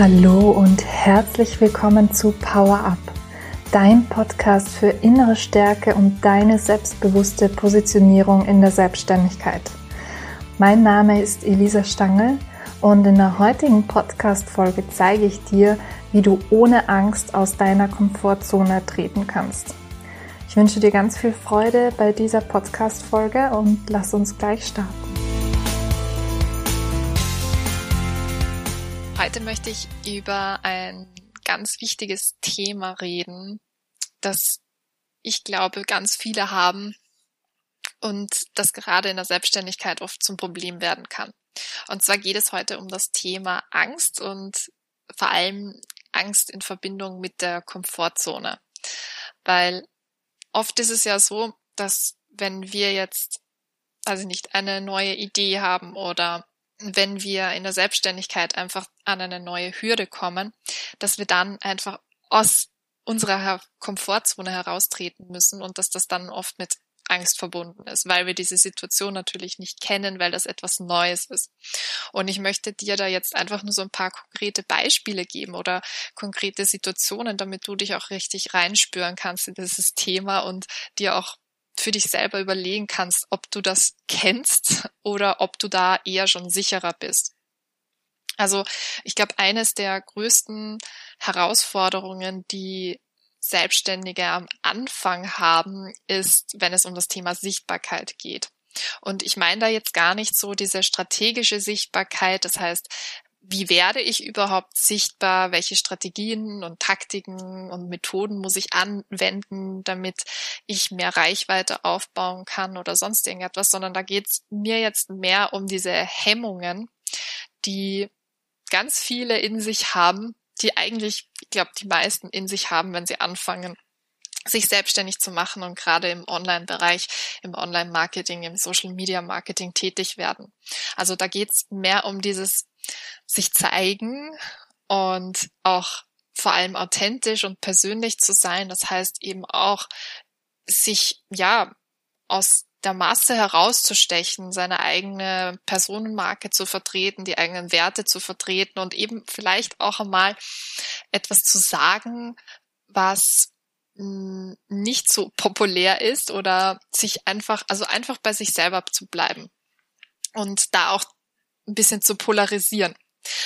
Hallo und herzlich willkommen zu Power Up, dein Podcast für innere Stärke und deine selbstbewusste Positionierung in der Selbstständigkeit. Mein Name ist Elisa Stangl und in der heutigen Podcast-Folge zeige ich dir, wie du ohne Angst aus deiner Komfortzone treten kannst. Ich wünsche dir ganz viel Freude bei dieser Podcast-Folge und lass uns gleich starten. Heute möchte ich über ein ganz wichtiges Thema reden, das ich glaube, ganz viele haben und das gerade in der Selbstständigkeit oft zum Problem werden kann. Und zwar geht es heute um das Thema Angst und vor allem Angst in Verbindung mit der Komfortzone. Weil oft ist es ja so, dass wenn wir jetzt, also nicht eine neue Idee haben oder wenn wir in der Selbstständigkeit einfach an eine neue Hürde kommen, dass wir dann einfach aus unserer Komfortzone heraustreten müssen und dass das dann oft mit Angst verbunden ist, weil wir diese Situation natürlich nicht kennen, weil das etwas Neues ist. Und ich möchte dir da jetzt einfach nur so ein paar konkrete Beispiele geben oder konkrete Situationen, damit du dich auch richtig reinspüren kannst in dieses Thema und dir auch für dich selber überlegen kannst, ob du das kennst oder ob du da eher schon sicherer bist. Also ich glaube, eines der größten Herausforderungen, die Selbstständige am Anfang haben, ist, wenn es um das Thema Sichtbarkeit geht. Und ich meine da jetzt gar nicht so diese strategische Sichtbarkeit, das heißt, wie werde ich überhaupt sichtbar, welche Strategien und Taktiken und Methoden muss ich anwenden, damit ich mehr Reichweite aufbauen kann oder sonst irgendetwas, sondern da geht es mir jetzt mehr um diese Hemmungen, die ganz viele in sich haben, die eigentlich, ich glaube, die meisten in sich haben, wenn sie anfangen, sich selbstständig zu machen und gerade im Online-Bereich, im Online-Marketing, im Social-Media-Marketing tätig werden. Also da geht's mehr um dieses sich zeigen und auch vor allem authentisch und persönlich zu sein. Das heißt eben auch sich, ja, aus der Masse herauszustechen, seine eigene Personenmarke zu vertreten, die eigenen Werte zu vertreten und eben vielleicht auch einmal etwas zu sagen, was hm, nicht so populär ist oder sich einfach, also einfach bei sich selber zu bleiben und da auch ein bisschen zu polarisieren.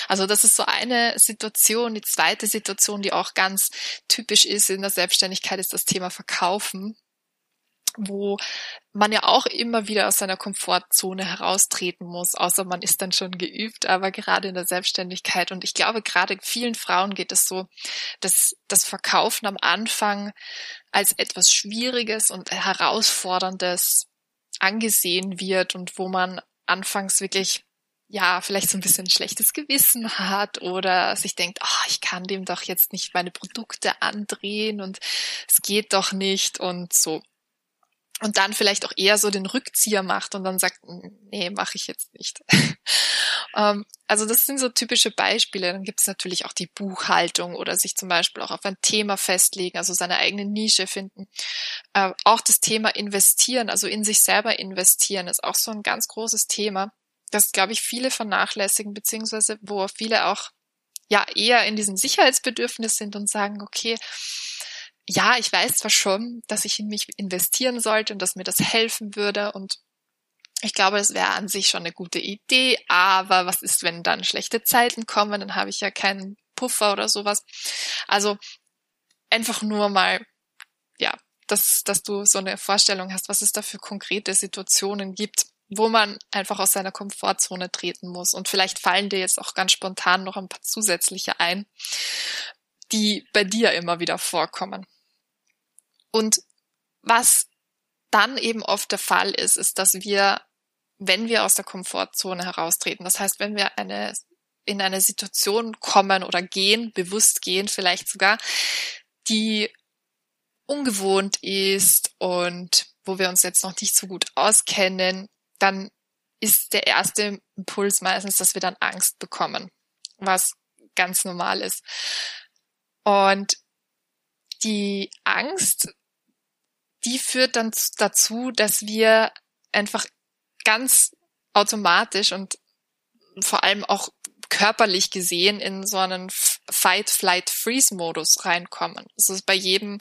Also das ist so eine Situation. Die zweite Situation, die auch ganz typisch ist in der Selbstständigkeit, ist das Thema Verkaufen, wo man ja auch immer wieder aus seiner Komfortzone heraustreten muss, außer man ist dann schon geübt, aber gerade in der Selbstständigkeit und ich glaube, gerade vielen Frauen geht es so, dass das Verkaufen am Anfang als etwas Schwieriges und Herausforderndes angesehen wird und wo man anfangs wirklich ja, vielleicht so ein bisschen schlechtes Gewissen hat oder sich denkt, oh, ich kann dem doch jetzt nicht meine Produkte andrehen und es geht doch nicht und so. Und dann vielleicht auch eher so den Rückzieher macht und dann sagt, nee, mache ich jetzt nicht. ähm, also das sind so typische Beispiele. Dann gibt es natürlich auch die Buchhaltung oder sich zum Beispiel auch auf ein Thema festlegen, also seine eigene Nische finden. Äh, auch das Thema investieren, also in sich selber investieren, ist auch so ein ganz großes Thema das, glaube ich, viele vernachlässigen, beziehungsweise wo viele auch ja eher in diesem Sicherheitsbedürfnis sind und sagen, okay, ja, ich weiß zwar schon, dass ich in mich investieren sollte und dass mir das helfen würde und ich glaube, es wäre an sich schon eine gute Idee, aber was ist, wenn dann schlechte Zeiten kommen, dann habe ich ja keinen Puffer oder sowas. Also einfach nur mal, ja, dass, dass du so eine Vorstellung hast, was es da für konkrete Situationen gibt, wo man einfach aus seiner Komfortzone treten muss. Und vielleicht fallen dir jetzt auch ganz spontan noch ein paar zusätzliche ein, die bei dir immer wieder vorkommen. Und was dann eben oft der Fall ist, ist, dass wir, wenn wir aus der Komfortzone heraustreten, das heißt, wenn wir eine, in eine Situation kommen oder gehen, bewusst gehen vielleicht sogar, die ungewohnt ist und wo wir uns jetzt noch nicht so gut auskennen, dann ist der erste Impuls meistens, dass wir dann Angst bekommen, was ganz normal ist. Und die Angst, die führt dann dazu, dass wir einfach ganz automatisch und vor allem auch körperlich gesehen in so einen Fight-Flight-Freeze-Modus reinkommen. Das ist bei jedem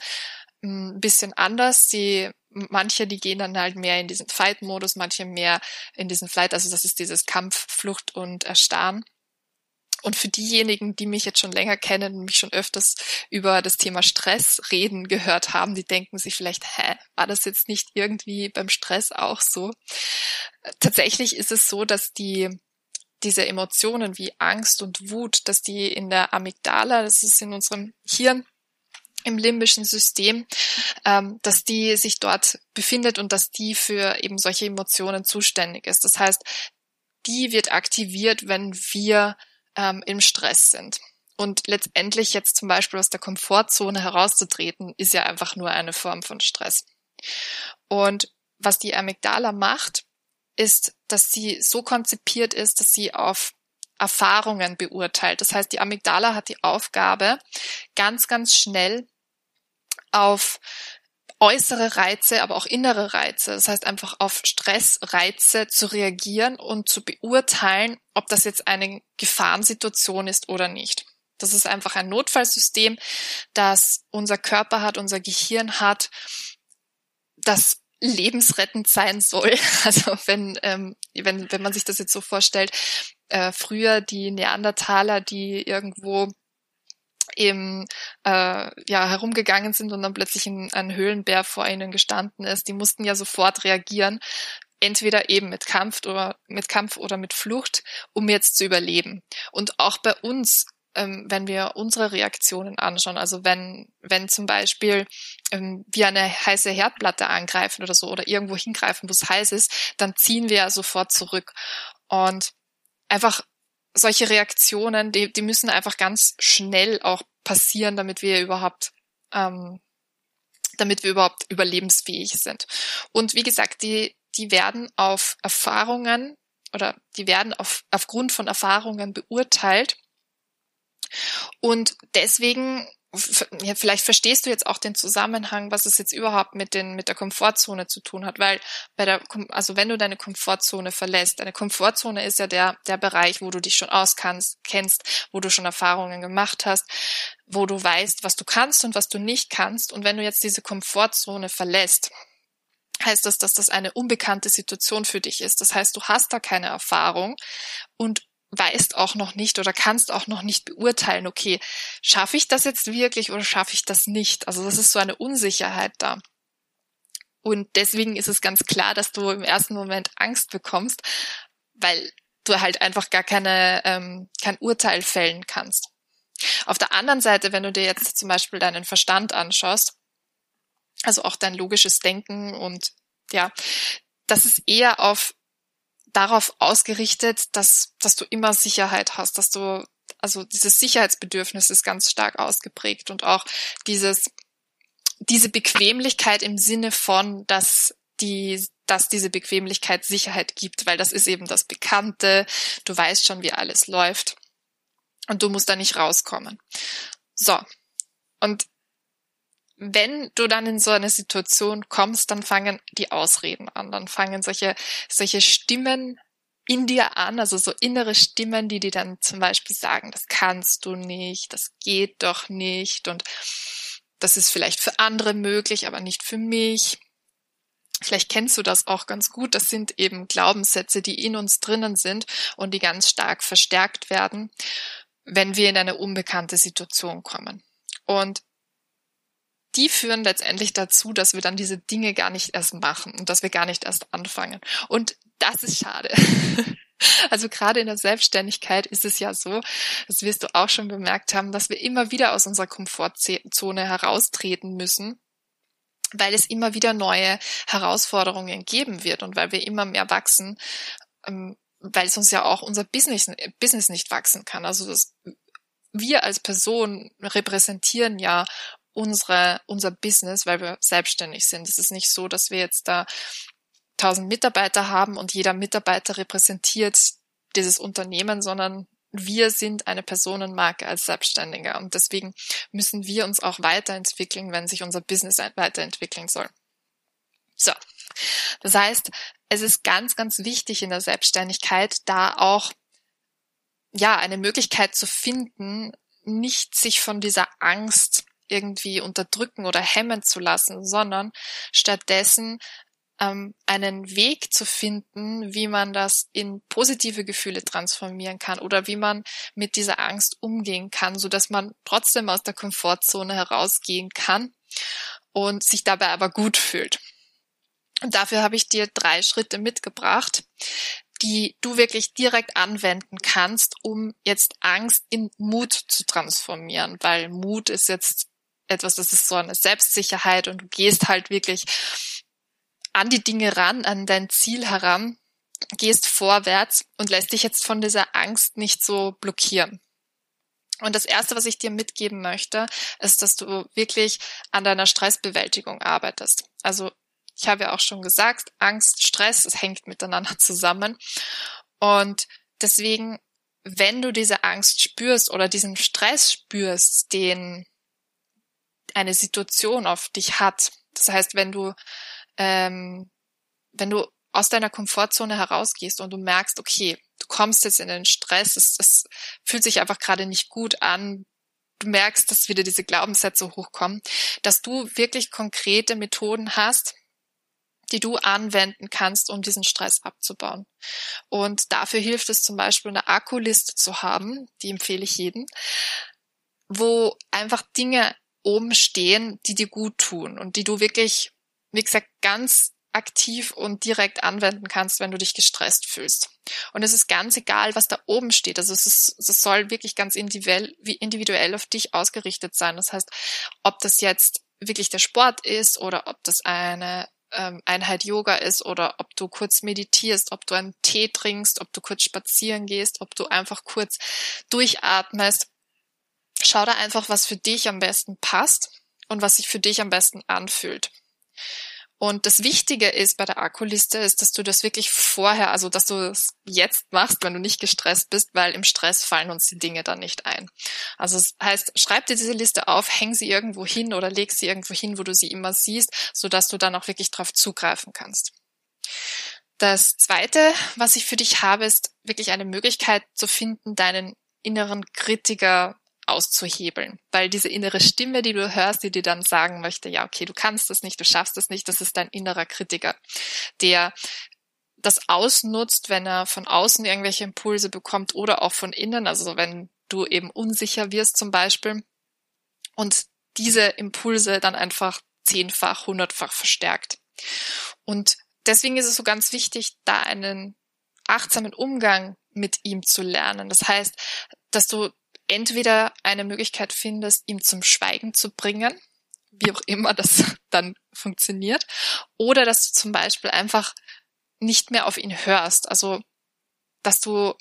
ein bisschen anders. Die, manche, die gehen dann halt mehr in diesen Fight-Modus, manche mehr in diesen Flight, also das ist dieses Kampf, Flucht und Erstarren. Und für diejenigen, die mich jetzt schon länger kennen und mich schon öfters über das Thema Stress reden gehört haben, die denken sich vielleicht, hä, war das jetzt nicht irgendwie beim Stress auch so? Tatsächlich ist es so, dass die diese Emotionen wie Angst und Wut, dass die in der Amygdala, das ist in unserem Hirn, im limbischen System, ähm, dass die sich dort befindet und dass die für eben solche Emotionen zuständig ist. Das heißt, die wird aktiviert, wenn wir ähm, im Stress sind. Und letztendlich jetzt zum Beispiel aus der Komfortzone herauszutreten, ist ja einfach nur eine Form von Stress. Und was die Amygdala macht, ist, dass sie so konzipiert ist, dass sie auf Erfahrungen beurteilt. Das heißt, die Amygdala hat die Aufgabe, ganz, ganz schnell auf äußere Reize, aber auch innere Reize, das heißt einfach auf Stressreize zu reagieren und zu beurteilen, ob das jetzt eine Gefahrensituation ist oder nicht. Das ist einfach ein Notfallsystem, das unser Körper hat, unser Gehirn hat, das lebensrettend sein soll. Also wenn, ähm, wenn, wenn man sich das jetzt so vorstellt, äh, früher die Neandertaler, die irgendwo eben äh, ja herumgegangen sind und dann plötzlich ein, ein Höhlenbär vor ihnen gestanden ist, die mussten ja sofort reagieren, entweder eben mit Kampf oder mit Kampf oder mit Flucht, um jetzt zu überleben. Und auch bei uns ähm, wenn wir unsere Reaktionen anschauen. Also wenn, wenn zum Beispiel ähm, wir eine heiße Herdplatte angreifen oder so oder irgendwo hingreifen, wo es heiß ist, dann ziehen wir ja sofort zurück. Und einfach solche Reaktionen, die, die müssen einfach ganz schnell auch passieren, damit wir überhaupt ähm, damit wir überhaupt überlebensfähig sind. Und wie gesagt, die, die werden auf Erfahrungen oder die werden auf, aufgrund von Erfahrungen beurteilt. Und deswegen ja, vielleicht verstehst du jetzt auch den Zusammenhang, was es jetzt überhaupt mit den mit der Komfortzone zu tun hat, weil bei der also wenn du deine Komfortzone verlässt, deine Komfortzone ist ja der der Bereich, wo du dich schon auskannst, kennst, wo du schon Erfahrungen gemacht hast, wo du weißt, was du kannst und was du nicht kannst und wenn du jetzt diese Komfortzone verlässt, heißt das, dass das eine unbekannte Situation für dich ist. Das heißt, du hast da keine Erfahrung und weißt auch noch nicht oder kannst auch noch nicht beurteilen, okay, schaffe ich das jetzt wirklich oder schaffe ich das nicht? Also das ist so eine Unsicherheit da. Und deswegen ist es ganz klar, dass du im ersten Moment Angst bekommst, weil du halt einfach gar keine, ähm, kein Urteil fällen kannst. Auf der anderen Seite, wenn du dir jetzt zum Beispiel deinen Verstand anschaust, also auch dein logisches Denken und ja, das ist eher auf darauf ausgerichtet, dass, dass du immer Sicherheit hast, dass du, also dieses Sicherheitsbedürfnis ist ganz stark ausgeprägt und auch dieses, diese Bequemlichkeit im Sinne von, dass die, dass diese Bequemlichkeit Sicherheit gibt, weil das ist eben das Bekannte, du weißt schon, wie alles läuft und du musst da nicht rauskommen. So. Und wenn du dann in so eine Situation kommst, dann fangen die Ausreden an, dann fangen solche, solche Stimmen in dir an, also so innere Stimmen, die dir dann zum Beispiel sagen, das kannst du nicht, das geht doch nicht und das ist vielleicht für andere möglich, aber nicht für mich. Vielleicht kennst du das auch ganz gut. Das sind eben Glaubenssätze, die in uns drinnen sind und die ganz stark verstärkt werden, wenn wir in eine unbekannte Situation kommen. Und die führen letztendlich dazu, dass wir dann diese Dinge gar nicht erst machen und dass wir gar nicht erst anfangen. Und das ist schade. Also gerade in der Selbstständigkeit ist es ja so, das wirst du auch schon bemerkt haben, dass wir immer wieder aus unserer Komfortzone heraustreten müssen, weil es immer wieder neue Herausforderungen geben wird und weil wir immer mehr wachsen, ähm, weil es uns ja auch unser Business, Business nicht wachsen kann. Also das, wir als Person repräsentieren ja unsere, unser Business, weil wir selbstständig sind. Es ist nicht so, dass wir jetzt da tausend Mitarbeiter haben und jeder Mitarbeiter repräsentiert dieses Unternehmen, sondern wir sind eine Personenmarke als Selbstständiger und deswegen müssen wir uns auch weiterentwickeln, wenn sich unser Business weiterentwickeln soll. So. Das heißt, es ist ganz, ganz wichtig in der Selbstständigkeit, da auch ja, eine Möglichkeit zu finden, nicht sich von dieser Angst irgendwie unterdrücken oder hemmen zu lassen, sondern stattdessen ähm, einen Weg zu finden, wie man das in positive Gefühle transformieren kann oder wie man mit dieser Angst umgehen kann, so dass man trotzdem aus der Komfortzone herausgehen kann und sich dabei aber gut fühlt. Und dafür habe ich dir drei Schritte mitgebracht, die du wirklich direkt anwenden kannst, um jetzt Angst in Mut zu transformieren, weil Mut ist jetzt etwas, das ist so eine Selbstsicherheit und du gehst halt wirklich an die Dinge ran, an dein Ziel heran, gehst vorwärts und lässt dich jetzt von dieser Angst nicht so blockieren. Und das erste, was ich dir mitgeben möchte, ist, dass du wirklich an deiner Stressbewältigung arbeitest. Also ich habe ja auch schon gesagt, Angst, Stress, es hängt miteinander zusammen. Und deswegen, wenn du diese Angst spürst oder diesen Stress spürst, den eine Situation auf dich hat, das heißt, wenn du ähm, wenn du aus deiner Komfortzone herausgehst und du merkst, okay, du kommst jetzt in den Stress, es, es fühlt sich einfach gerade nicht gut an, du merkst, dass wieder diese Glaubenssätze hochkommen, dass du wirklich konkrete Methoden hast, die du anwenden kannst, um diesen Stress abzubauen. Und dafür hilft es zum Beispiel, eine Akkuliste zu haben, die empfehle ich jedem, wo einfach Dinge oben stehen, die dir gut tun und die du wirklich wie gesagt, ganz aktiv und direkt anwenden kannst, wenn du dich gestresst fühlst. Und es ist ganz egal, was da oben steht. Also es, ist, es soll wirklich ganz individuell, auf dich ausgerichtet sein. Das heißt, ob das jetzt wirklich der Sport ist oder ob das eine ähm, Einheit Yoga ist oder ob du kurz meditierst, ob du einen Tee trinkst, ob du kurz spazieren gehst, ob du einfach kurz durchatmest. Schau da einfach, was für dich am besten passt und was sich für dich am besten anfühlt. Und das Wichtige ist bei der Akkuliste ist, dass du das wirklich vorher, also dass du es jetzt machst, wenn du nicht gestresst bist, weil im Stress fallen uns die Dinge dann nicht ein. Also das heißt, schreib dir diese Liste auf, häng sie irgendwo hin oder leg sie irgendwo hin, wo du sie immer siehst, so dass du dann auch wirklich darauf zugreifen kannst. Das zweite, was ich für dich habe, ist wirklich eine Möglichkeit zu finden, deinen inneren Kritiker auszuhebeln. Weil diese innere Stimme, die du hörst, die dir dann sagen möchte, ja, okay, du kannst das nicht, du schaffst das nicht, das ist dein innerer Kritiker, der das ausnutzt, wenn er von außen irgendwelche Impulse bekommt oder auch von innen, also wenn du eben unsicher wirst zum Beispiel und diese Impulse dann einfach zehnfach, hundertfach verstärkt. Und deswegen ist es so ganz wichtig, da einen achtsamen Umgang mit ihm zu lernen. Das heißt, dass du entweder eine Möglichkeit findest, ihm zum Schweigen zu bringen, wie auch immer das dann funktioniert, oder dass du zum Beispiel einfach nicht mehr auf ihn hörst. Also, dass du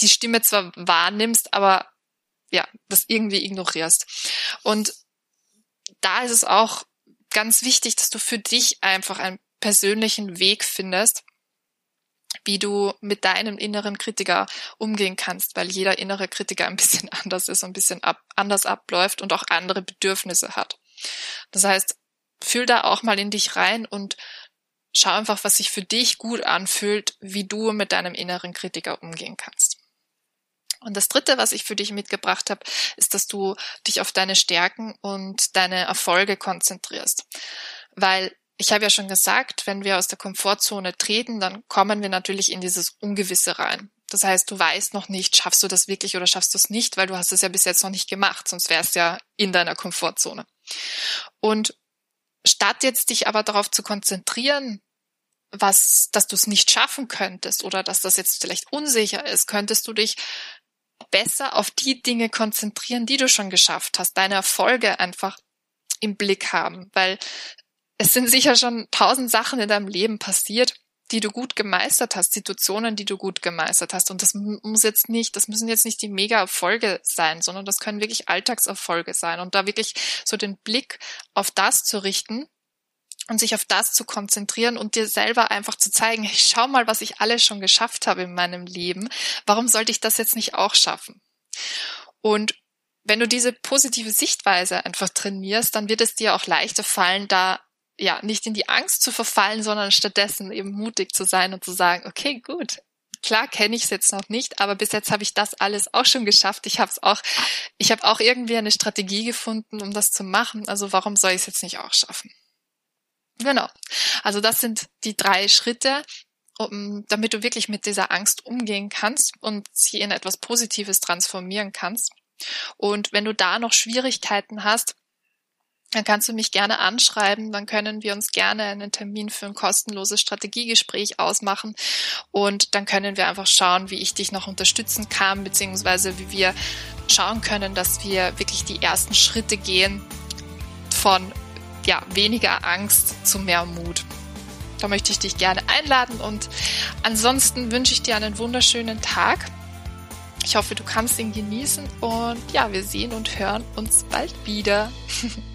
die Stimme zwar wahrnimmst, aber ja, das irgendwie ignorierst. Und da ist es auch ganz wichtig, dass du für dich einfach einen persönlichen Weg findest, wie du mit deinem inneren Kritiker umgehen kannst, weil jeder innere Kritiker ein bisschen anders ist und ein bisschen ab, anders abläuft und auch andere Bedürfnisse hat. Das heißt, fühl da auch mal in dich rein und schau einfach, was sich für dich gut anfühlt, wie du mit deinem inneren Kritiker umgehen kannst. Und das Dritte, was ich für dich mitgebracht habe, ist, dass du dich auf deine Stärken und deine Erfolge konzentrierst. Weil ich habe ja schon gesagt, wenn wir aus der Komfortzone treten, dann kommen wir natürlich in dieses Ungewisse rein. Das heißt, du weißt noch nicht, schaffst du das wirklich oder schaffst du es nicht, weil du hast es ja bis jetzt noch nicht gemacht, sonst wärst ja in deiner Komfortzone. Und statt jetzt dich aber darauf zu konzentrieren, was, dass du es nicht schaffen könntest oder dass das jetzt vielleicht unsicher ist, könntest du dich besser auf die Dinge konzentrieren, die du schon geschafft hast, deine Erfolge einfach im Blick haben, weil es sind sicher schon tausend Sachen in deinem Leben passiert, die du gut gemeistert hast, Situationen, die du gut gemeistert hast. Und das muss jetzt nicht, das müssen jetzt nicht die Mega-Erfolge sein, sondern das können wirklich Alltagserfolge sein. Und da wirklich so den Blick auf das zu richten und sich auf das zu konzentrieren und dir selber einfach zu zeigen, hey, schau mal, was ich alles schon geschafft habe in meinem Leben. Warum sollte ich das jetzt nicht auch schaffen? Und wenn du diese positive Sichtweise einfach trainierst, dann wird es dir auch leichter fallen, da ja, nicht in die Angst zu verfallen, sondern stattdessen eben mutig zu sein und zu sagen, okay, gut, Klar kenne ich es jetzt noch nicht, aber bis jetzt habe ich das alles auch schon geschafft. Ich habe es auch, ich habe auch irgendwie eine Strategie gefunden, um das zu machen. Also warum soll ich es jetzt nicht auch schaffen? Genau. Also das sind die drei Schritte, um, damit du wirklich mit dieser Angst umgehen kannst und sie in etwas Positives transformieren kannst. Und wenn du da noch Schwierigkeiten hast, dann kannst du mich gerne anschreiben, dann können wir uns gerne einen Termin für ein kostenloses Strategiegespräch ausmachen und dann können wir einfach schauen, wie ich dich noch unterstützen kann, beziehungsweise wie wir schauen können, dass wir wirklich die ersten Schritte gehen von ja, weniger Angst zu mehr Mut. Da möchte ich dich gerne einladen und ansonsten wünsche ich dir einen wunderschönen Tag. Ich hoffe, du kannst ihn genießen und ja, wir sehen und hören uns bald wieder.